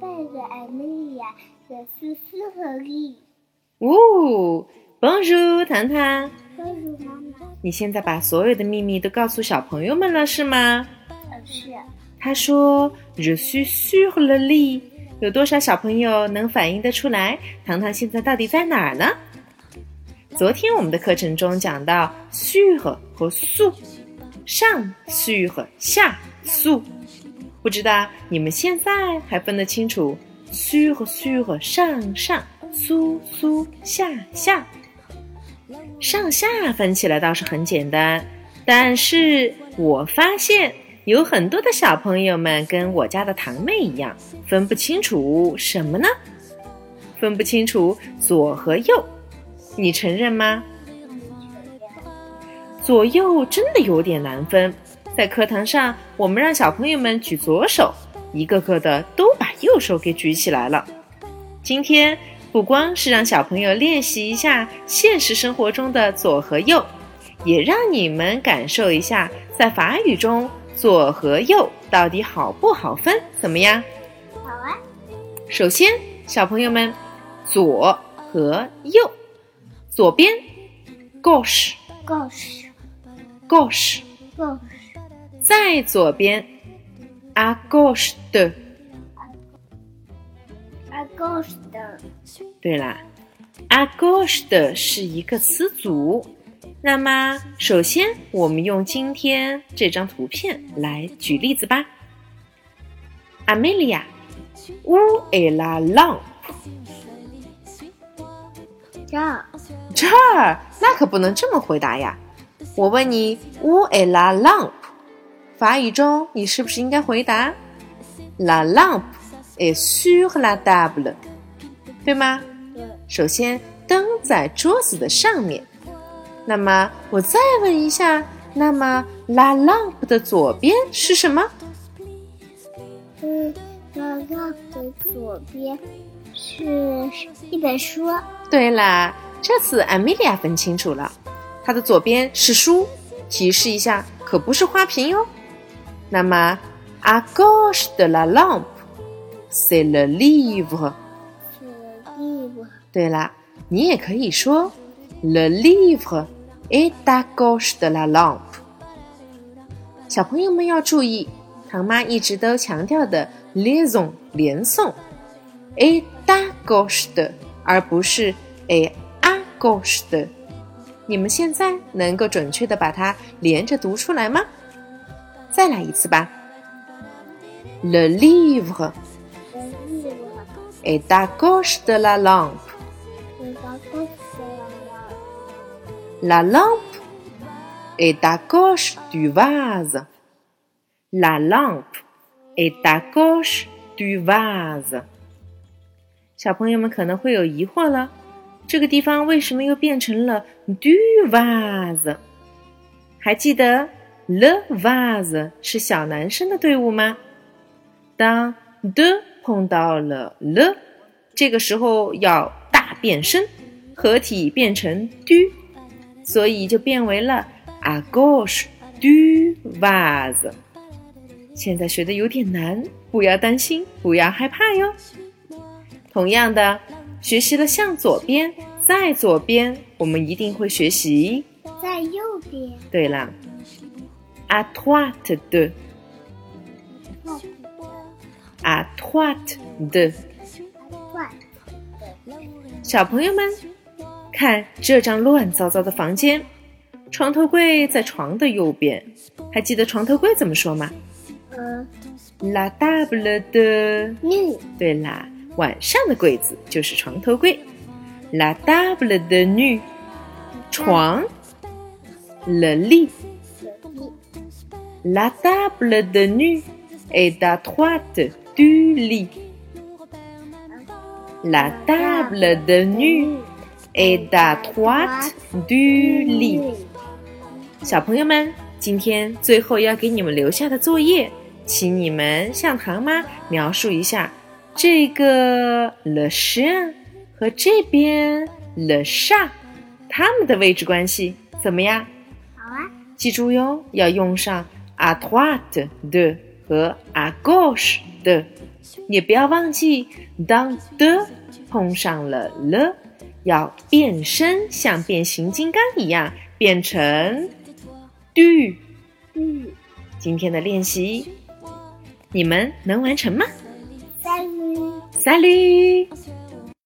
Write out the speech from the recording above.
拜着艾米莉亚，这是苏和莉。呜，帮助糖糖，帮助妈妈。你现在把所有的秘密都告诉小朋友们了，是吗？是。他说，只需苏和莉，有多少小朋友能反应得出来糖糖现在到底在哪儿呢？昨天我们的课程中讲到，须和和素，上须和下素。不知道你们现在还分得清楚 sur sur 上上 sous sous 下下？上下分起来倒是很简单，但是我发现有很多的小朋友们跟我家的堂妹一样，分不清楚什么呢？分不清楚左和右，你承认吗？左右真的有点难分。在课堂上，我们让小朋友们举左手，一个个的都把右手给举起来了。今天不光是让小朋友练习一下现实生活中的左和右，也让你们感受一下在法语中左和右到底好不好分，怎么样？好啊，首先，小朋友们，左和右，左边 gauche 在左边 à gauche de。à gauche de, 对啦，à gauche 的是一个词组。那么，首先我们用今天这张图片来举例子吧。Amelia, où est la lampe？这儿这儿，那可不能这么回答呀。我问你，où est la lampe？法语中你是不是应该回答，la lampe est sur la table，对吗？对，首先，灯在桌子的上面。那么，我再问一下，那么 la lampe 的左边是什么？嗯，那那的左边是一本书，对啦，这次 Amelia 分清楚了，它的左边是书。提示一下，可不是花瓶哟。那么，à gauche de la lampe，c'est le livre。对啦，你也可以说 le livre est à gauche de la lampe。小朋友们要注意，唐妈一直都强调的 liaison 连诵 est à gauche 的，而不是 est à gauche 的。你们现在能够准确的把它连着读出来吗？再来一次吧。Le livre 的地方， est à gauche de la lampe。是到 gauche de La la lampe est à gauche du vase. La lampe est à gauche du vase. 小朋友们可能会有疑惑了，这个地方为什么又变成了 du vase？还记得 le vase 是小男生的队伍吗？当 de 碰到了 le，这个时候要大变身，合体变成 du。所以就变为了 a gauche du vase。现在学的有点难，不要担心，不要害怕哟。同样的，学习了向左边，再左边，我们一定会学习。在右边，对了，à droite de，后 à droite de。小朋友们，看这张乱糟糟的房间，床头柜在床的右边，还记得床头柜怎么说吗呃？La table de。女对啦，晚上的柜子就是床头柜。La table de nuit，床。Le lit。La table de nuit est à droite du lit. La table de nuit est à droite du lit. 小朋友们，今天最后要给你们留下的作业，请你们向唐妈描述一下这个 le chien 和这边 le chat 它们的位置关系怎么样？好啊，记住哟，要用上 à droite de 和 à gauche 的，也不要忘记当的碰上了了，要变身，像变形金刚一样变成 do。嗯，今天的练习，你们能完成吗三。Salut